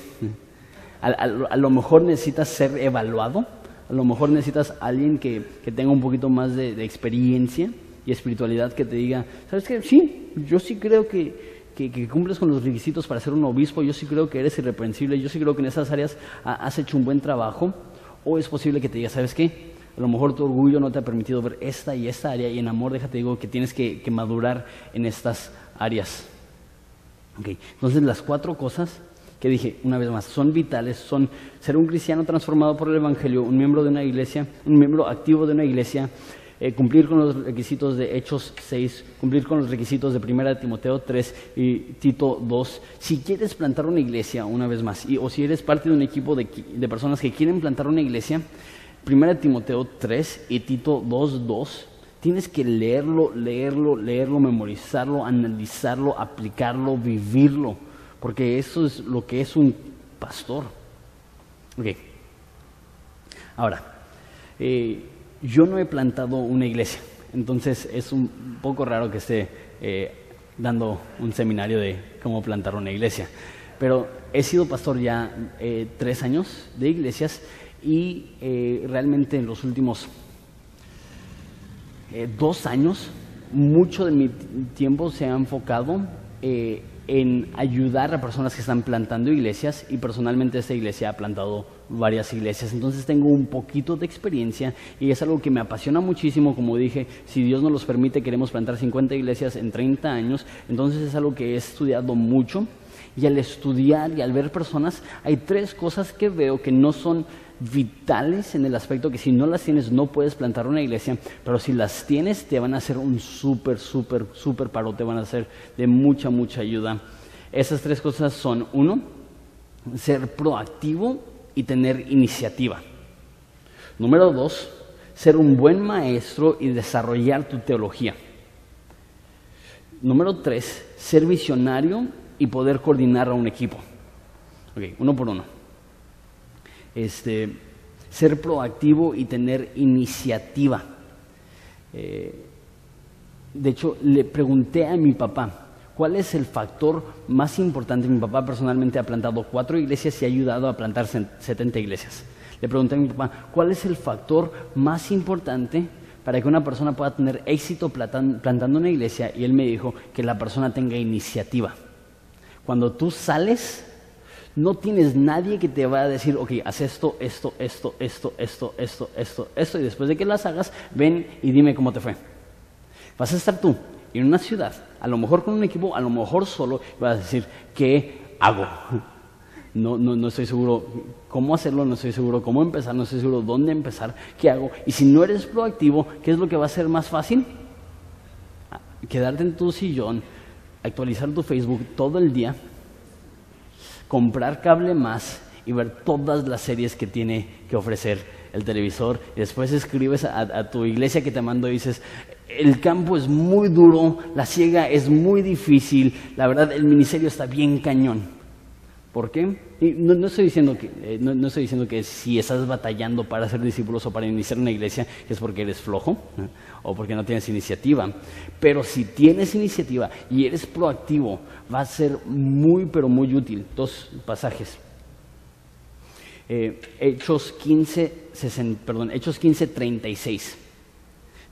A, lo mejor necesitas ser evaluado, a lo mejor necesitas alguien que, que tenga un poquito más de, de experiencia y espiritualidad que te diga, ¿sabes qué? Sí, yo sí creo que, que, cumples con los requisitos para ser un obispo, yo sí creo que eres irreprensible, yo sí creo que en esas áreas has hecho un buen trabajo, o es posible que te diga, ¿sabes qué? A lo mejor tu orgullo no te ha permitido ver esta y esta área, y en amor, déjate digo que tienes que, madurar en estas áreas. Entonces, las cuatro cosas que dije una vez más, son vitales, son ser un cristiano transformado por el Evangelio, un miembro de una iglesia, un miembro activo de una iglesia, eh, cumplir con los requisitos de Hechos 6, cumplir con los requisitos de 1 Timoteo 3 y Tito 2. Si quieres plantar una iglesia, una vez más, o si eres parte de un equipo de, personas que quieren plantar una iglesia, 1 Timoteo 3 y Tito 2, 2, tienes que leerlo, leerlo, leerlo, memorizarlo, analizarlo, aplicarlo, vivirlo, porque eso es lo que es un pastor. Ok. Ahora, eh, yo no he plantado una iglesia, entonces es un poco raro que esté eh, dando un seminario de cómo plantar una iglesia. Pero he sido pastor ya eh, tres años de iglesias y eh, realmente en los últimos dos años mucho de mi tiempo se ha enfocado en ayudar a personas que están plantando iglesias y personalmente esta iglesia ha plantado varias iglesias. Entonces tengo un poquito de experiencia y es algo que me apasiona muchísimo. Como dije, si Dios nos los permite, queremos plantar 50 iglesias en 30 años. Entonces es algo que he estudiado mucho. Y al estudiar y al ver personas, hay tres cosas que veo que no son vitales en el aspecto que si no las tienes no puedes plantar una iglesia, pero si las tienes te van a hacer un súper, súper, súper paro, te van a hacer de mucha, mucha ayuda. Esas tres cosas son, uno, ser proactivo y tener iniciativa. Número dos, ser un buen maestro y desarrollar tu teología. Número tres, ser visionario y poder coordinar a un equipo. Ok, uno por uno. Este, ser proactivo y tener iniciativa. Eh, de hecho, le pregunté a mi papá, ¿Cuál es el factor más importante? Mi papá personalmente ha plantado cuatro iglesias y ha ayudado a plantar 70 iglesias. Le pregunté a mi papá, ¿cuál es el factor más importante para que una persona pueda tener éxito plantando una iglesia? Y él me dijo que la persona tenga iniciativa. Cuando tú sales, no tienes nadie que te vaya a decir, ok, haz esto, esto, esto, esto, esto, esto, esto, esto, y después de que las hagas, ven y dime cómo te fue. Vas a estar tú en una ciudad, a lo mejor con un equipo, a lo mejor solo, vas a decir, ¿qué hago? No, no, no estoy seguro cómo hacerlo, no estoy seguro cómo empezar, no estoy seguro dónde empezar, qué hago. Y si no eres proactivo, ¿qué es lo que va a ser más fácil? Ah, quedarte en tu sillón, actualizar tu Facebook todo el día, comprar cable más y ver todas las series que tiene que ofrecer el televisor. Después escribes a tu iglesia que te mando y dices, el campo es muy duro, la ciega es muy difícil, la verdad el ministerio está bien cañón. ¿Por qué? no, estoy diciendo que, eh, no, estoy diciendo que si estás batallando para ser discípulos o para iniciar una iglesia es porque eres flojo o porque no tienes iniciativa. Pero si tienes iniciativa y eres proactivo, va a ser muy, pero muy útil. Dos pasajes. Eh, Hechos 15, perdón, Hechos 15, 36.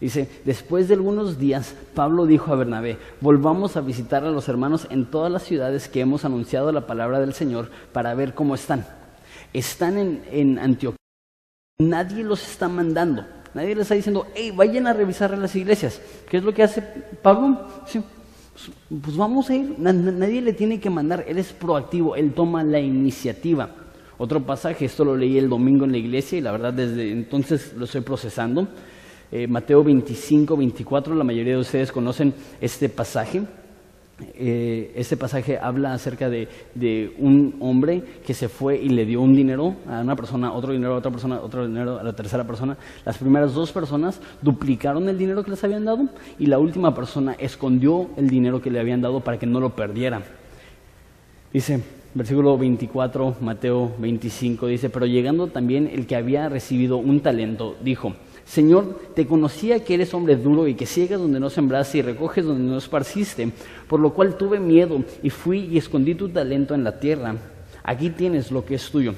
Dice, después de algunos días, Pablo dijo a Bernabé, volvamos a visitar a los hermanos en todas las ciudades que hemos anunciado la palabra del Señor para ver cómo están. Están en, en Antioquía. Nadie los está mandando. Nadie les está diciendo, hey, vayan a revisar las iglesias. ¿Qué es lo que hace Pablo? Pues, pues, vamos a ir. Nadie le tiene que mandar. Él es proactivo. Él toma la iniciativa. Otro pasaje, esto lo leí el domingo en la iglesia y la verdad desde entonces lo estoy procesando. Eh, Mateo 25, 24, la mayoría de ustedes conocen este pasaje. Eh, este pasaje habla acerca de, un hombre que se fue y le dio un dinero a una persona, otro dinero a otra persona, otro dinero a la tercera persona. Las primeras dos personas duplicaron el dinero que les habían dado y la última persona escondió el dinero que le habían dado para que no lo perdiera. Dice, versículo 24, Mateo 25, dice, pero llegando también el que había recibido un talento, dijo, Señor, te conocía que eres hombre duro y que ciegas donde no sembraste y recoges donde no esparciste, por lo cual tuve miedo y fui y escondí tu talento en la tierra. Aquí tienes lo que es tuyo.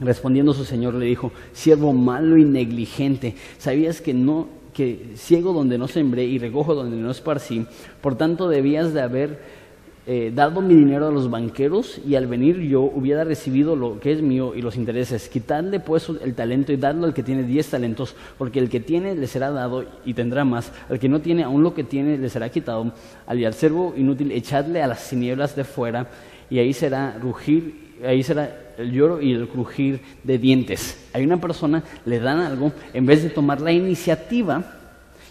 Respondiendo su señor le dijo, siervo malo y negligente, ¿sabías que no que ciego donde no sembré y recojo donde no esparcí? Por tanto debías de haber eh, dado mi dinero a los banqueros y al venir yo hubiera recibido lo que es mío y los intereses. Quitadle pues el talento y dadlo al que tiene diez talentos, porque el que tiene le será dado y tendrá más. Al que no tiene, aún lo que tiene le será quitado. Al, al servo inútil, echadle a las tinieblas de fuera y ahí será rugir, ahí será el lloro y el crujir de dientes. Hay una persona, le dan algo, en vez de tomar la iniciativa,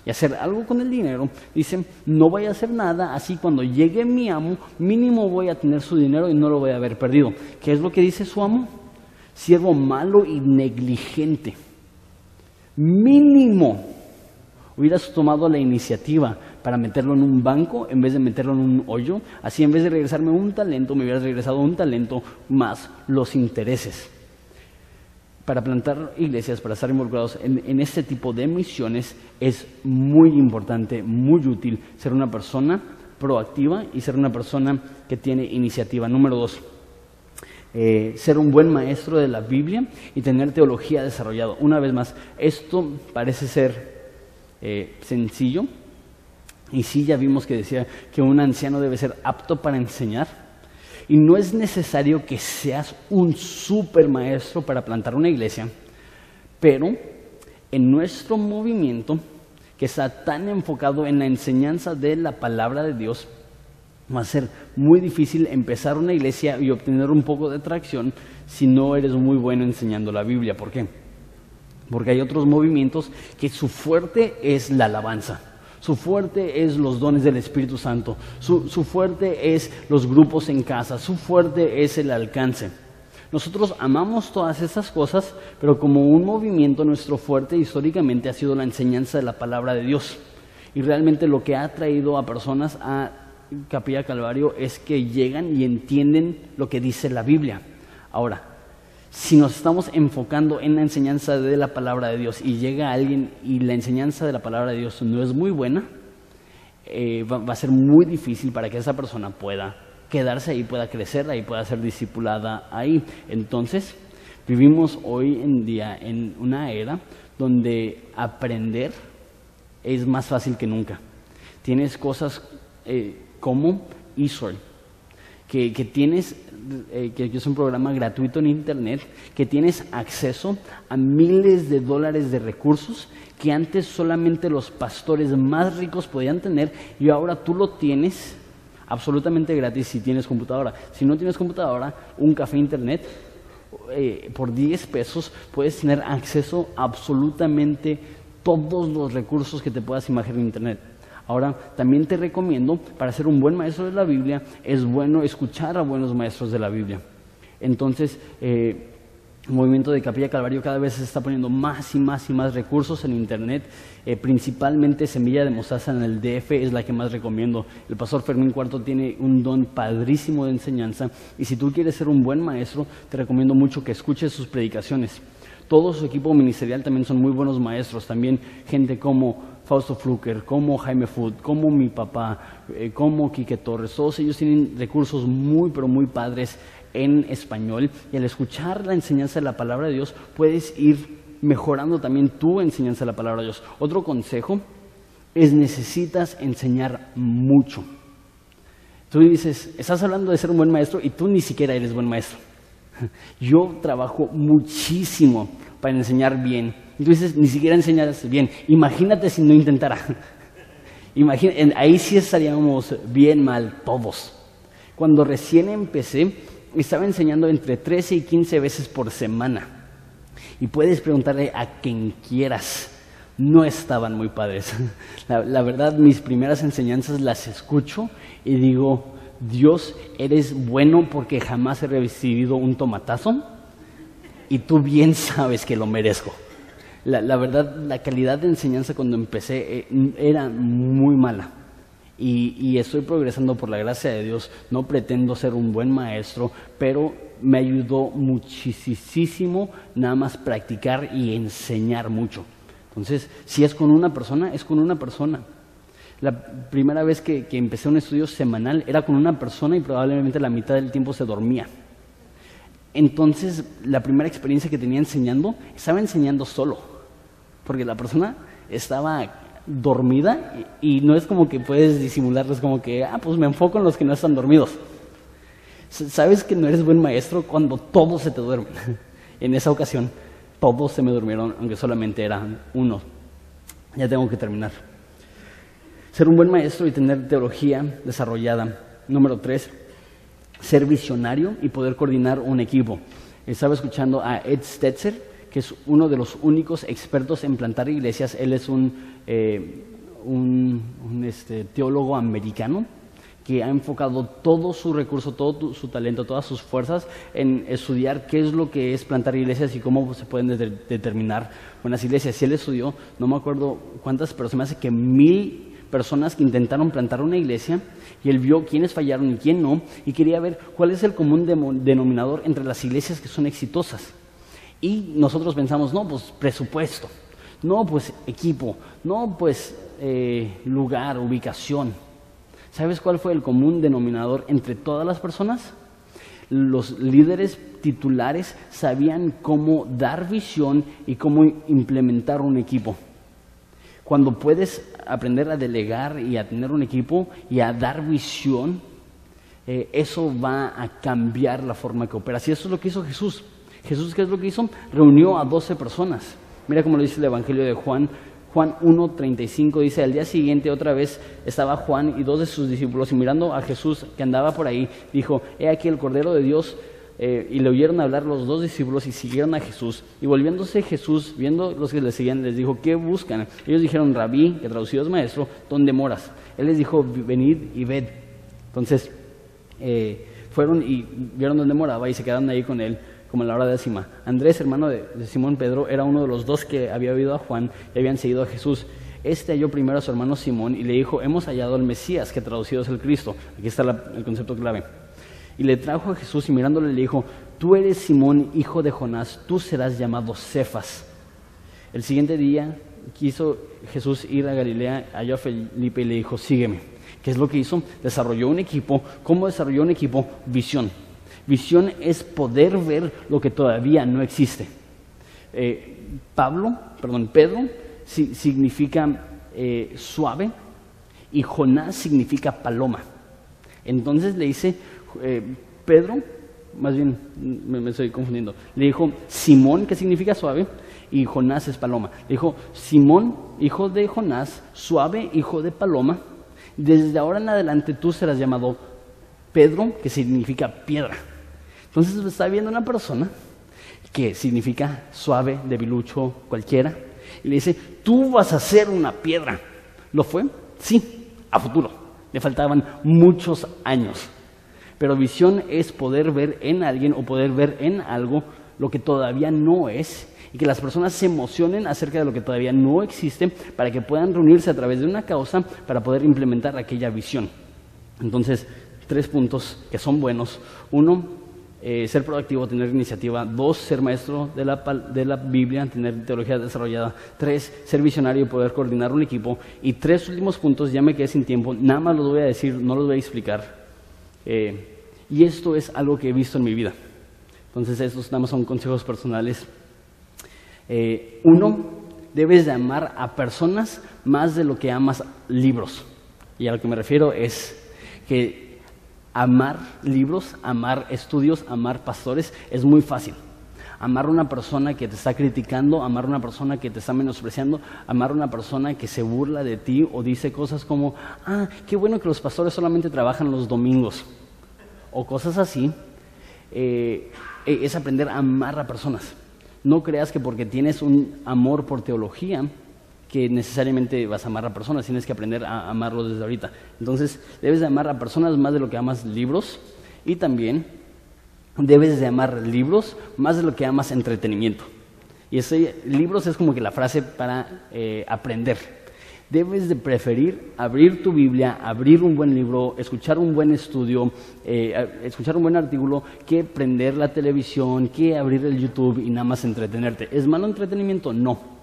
y hacer algo con el dinero, dicen, no voy a hacer nada, así cuando llegue mi amo, mínimo voy a tener su dinero y no lo voy a haber perdido. ¿Qué es lo que dice su amo? Siervo malo y negligente. Mínimo hubieras tomado la iniciativa para meterlo en un banco en vez de meterlo en un hoyo. Así en vez de regresarme un talento, me hubieras regresado un talento más los intereses para plantar iglesias, para estar involucrados en, este tipo de misiones, es muy importante, muy útil ser una persona proactiva y ser una persona que tiene iniciativa. Número dos, eh, ser un buen maestro de la Biblia y tener teología desarrollada. Una vez más, esto parece ser eh, sencillo y sí ya vimos que decía que un anciano debe ser apto para enseñar y no es necesario que seas un super maestro para plantar una iglesia, pero en nuestro movimiento, que está tan enfocado en la enseñanza de la palabra de Dios, va a ser muy difícil empezar una iglesia y obtener un poco de tracción si no eres muy bueno enseñando la Biblia. ¿Por qué? Porque hay otros movimientos que su fuerte es la alabanza. Su fuerte es los dones del Espíritu Santo. Su, fuerte es los grupos en casa. Su fuerte es el alcance. Nosotros amamos todas esas cosas, pero como un movimiento nuestro fuerte históricamente ha sido la enseñanza de la palabra de Dios. Y realmente lo que ha traído a personas a Capilla Calvario es que llegan y entienden lo que dice la Biblia. Ahora, si nos estamos enfocando en la enseñanza de la palabra de Dios y llega alguien y la enseñanza de la palabra de Dios no es muy buena, eh, va, a ser muy difícil para que esa persona pueda quedarse ahí, pueda crecer ahí, pueda ser discipulada ahí. Entonces, vivimos hoy en día en una era donde aprender es más fácil que nunca. Tienes cosas eh, como eSword, que, que tienes eh, que es un programa gratuito en Internet, que tienes acceso a miles de dólares de recursos que antes solamente los pastores más ricos podían tener y ahora tú lo tienes absolutamente gratis si tienes computadora. Si no tienes computadora, un café Internet, eh, por 10 pesos puedes tener acceso a absolutamente todos los recursos que te puedas imaginar en Internet. Ahora, también te recomiendo, para ser un buen maestro de la Biblia, es bueno escuchar a buenos maestros de la Biblia. Entonces, eh, el movimiento de Capilla Calvario cada vez se está poniendo más y más y más recursos en Internet, eh, principalmente Semilla de Mostaza en el DF es la que más recomiendo. El pastor Fermín Cuarto tiene un don padrísimo de enseñanza y si tú quieres ser un buen maestro, te recomiendo mucho que escuches sus predicaciones. Todo su equipo ministerial también son muy buenos maestros, también gente como Fausto Fluker, como Jaime Food, como mi papá, eh, como Quique Torres, todos ellos tienen recursos muy, pero muy padres en español y al escuchar la enseñanza de la palabra de Dios puedes ir mejorando también tu enseñanza de la palabra de Dios. Otro consejo es necesitas enseñar mucho. Tú dices, estás hablando de ser un buen maestro y tú ni siquiera eres buen maestro. Yo trabajo muchísimo para enseñar bien. Dices, ni siquiera enseñas bien. Imagínate si no intentara. ahí sí estaríamos bien mal todos. Cuando recién empecé, estaba enseñando entre 13 y 15 veces por semana. Y puedes preguntarle a quien quieras. No estaban muy padres. La, verdad, mis primeras enseñanzas las escucho y digo, Dios, eres bueno porque jamás he recibido un tomatazo y tú bien sabes que lo merezco. La, verdad, la calidad de enseñanza cuando empecé eh, era muy mala y, estoy progresando por la gracia de Dios. No pretendo ser un buen maestro, pero me ayudó muchísimo nada más practicar y enseñar mucho. Entonces, si es con una persona, es con una persona. La primera vez que, que, empecé un estudio semanal era con una persona y probablemente la mitad del tiempo se dormía. Entonces, la primera experiencia que tenía enseñando, estaba enseñando solo, porque la persona estaba dormida y, no es como que puedes disimularlo, es como que, ah, pues me enfoco en los que no están dormidos. Sabes que no eres buen maestro cuando todos se te duermen. en esa ocasión, todos se me durmieron, aunque solamente eran uno. Ya tengo que terminar. Ser un buen maestro y tener teología desarrollada. Número tres, ser visionario y poder coordinar un equipo. Estaba escuchando a Ed Stetzer, que es uno de los únicos expertos en plantar iglesias. Él es un, eh, este, teólogo americano que ha enfocado todo su recurso, todo su talento, todas sus fuerzas en estudiar qué es lo que es plantar iglesias y cómo se pueden determinar buenas iglesias. Si él estudió, no me acuerdo cuántas, pero se me hace que mil personas que intentaron plantar una iglesia y él vio quiénes fallaron y quién no y quería ver cuál es el común denominador entre las iglesias que son exitosas. Y nosotros pensamos, no, pues presupuesto, no, pues equipo, no, pues eh, lugar, ubicación. ¿Sabes cuál fue el común denominador entre todas las personas? Los líderes titulares sabían cómo dar visión y cómo implementar un equipo. Cuando puedes aprender a delegar y a tener un equipo y a dar visión, eh, eso va a cambiar la forma que operas. Y eso es lo que hizo Jesús. Jesús, ¿qué es lo que hizo? Reunió a doce personas. Mira cómo lo dice el Evangelio de Juan. Juan 1.35 dice, al día siguiente otra vez estaba Juan y dos de sus discípulos y mirando a Jesús que andaba por ahí, dijo, he aquí el Cordero de Dios. Eh, y le oyeron hablar los dos discípulos y siguieron a Jesús. Y volviéndose Jesús, viendo los que le seguían, les dijo, ¿qué buscan? Ellos dijeron, rabí, que traducido es maestro, ¿dónde moras? Él les dijo, venid y ved. Entonces, eh, fueron y vieron dónde moraba y se quedaron ahí con él como la hora décima. Andrés, hermano de, Simón Pedro, era uno de los dos que había oído a Juan y habían seguido a Jesús. Este halló primero a su hermano Simón y le dijo, hemos hallado al Mesías, que traducido es el Cristo. Aquí está el concepto clave. Y le trajo a Jesús y mirándole le dijo, tú eres Simón, hijo de Jonás, tú serás llamado Cefas. El siguiente día quiso Jesús ir a Galilea, halló a Felipe y le dijo, sígueme. ¿Qué es lo que hizo? Desarrolló un equipo. ¿Cómo desarrolló un equipo? Visión. Visión es poder ver lo que todavía no existe. Eh, Pablo, perdón, Pedro significa eh, suave y Jonás significa paloma. Entonces le dice eh, Pedro, más bien me, estoy confundiendo, le dijo Simón, que significa suave, y Jonás es paloma. Le dijo Simón, hijo de Jonás, suave, hijo de paloma, desde ahora en adelante tú serás llamado Pedro, que significa piedra. Entonces está viendo una persona que significa suave, debilucho, cualquiera, y le dice, tú vas a ser una piedra. ¿Lo fue? Sí, a futuro. Le faltaban muchos años. Pero visión es poder ver en alguien o poder ver en algo lo que todavía no es y que las personas se emocionen acerca de lo que todavía no existe para que puedan reunirse a través de una causa para poder implementar aquella visión. Entonces, tres puntos que son buenos. Uno, eh, ser proactivo, tener iniciativa. Dos, ser maestro de la, de la Biblia, tener teología desarrollada. Tres, ser visionario y poder coordinar un equipo. Y tres últimos puntos, ya me quedé sin tiempo, nada más los voy a decir, no los voy a explicar. Eh, Y esto es algo que he visto en mi vida. Entonces, estos nada más son consejos personales. Eh, uno, debes de amar a personas más de lo que amas libros. Y a lo que me refiero es que amar libros, amar estudios, amar pastores es muy fácil. Amar a una persona que te está criticando, amar a una persona que te está menospreciando, amar a una persona que se burla de ti o dice cosas como, ah, qué bueno que los pastores solamente trabajan los domingos, o cosas así, eh, es aprender a amar a personas. No creas que porque tienes un amor por teología, que necesariamente vas a amar a personas, tienes que aprender a amarlo desde ahorita. Entonces, debes de amar a personas más de lo que amas libros y también debes de amar libros más de lo que amas entretenimiento. Y ese libros es como que la frase para eh, aprender. Debes de preferir abrir tu Biblia, abrir un buen libro, escuchar un buen estudio, eh, escuchar un buen artículo, que prender la televisión, que abrir el YouTube y nada más entretenerte. ¿Es malo entretenimiento? No.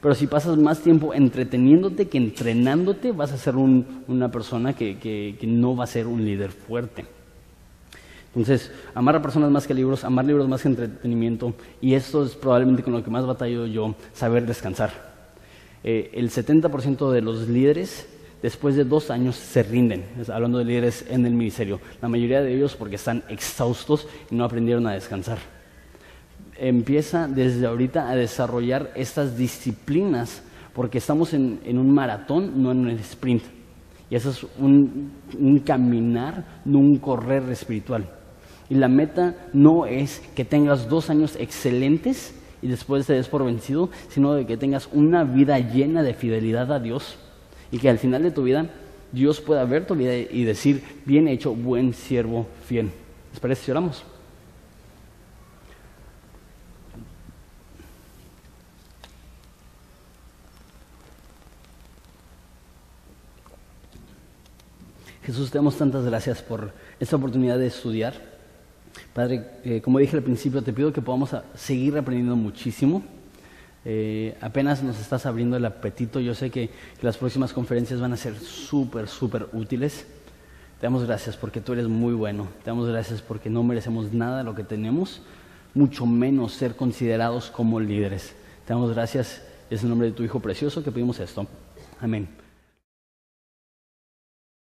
Pero si pasas más tiempo entreteniéndote que entrenándote, vas a ser una persona que, no va a ser un líder fuerte. Entonces, amar a personas más que libros, amar libros más que entretenimiento, y esto es probablemente con lo que más batallo yo, saber descansar. Eh, el 70% de los líderes después de dos años se rinden, hablando de líderes en el ministerio. La mayoría de ellos porque están exhaustos y no aprendieron a descansar empieza desde ahorita a desarrollar estas disciplinas, porque estamos en, un maratón, no en un sprint. Y eso es un, caminar, no un correr espiritual. Y la meta no es que tengas dos años excelentes y después te des por vencido, sino de que tengas una vida llena de fidelidad a Dios y que al final de tu vida Dios pueda ver tu vida y decir, bien hecho, buen siervo fiel. ¿Les parece si oramos? Jesús, te damos tantas gracias por esta oportunidad de estudiar. Padre, eh, como dije al principio, te pido que podamos seguir aprendiendo muchísimo. Eh, apenas nos estás abriendo el apetito. Yo sé que, las próximas conferencias van a ser súper, súper útiles. Te damos gracias porque tú eres muy bueno. Te damos gracias porque no merecemos nada de lo que tenemos, mucho menos ser considerados como líderes. Te damos gracias. Es el nombre de tu Hijo precioso que pedimos esto. Amén.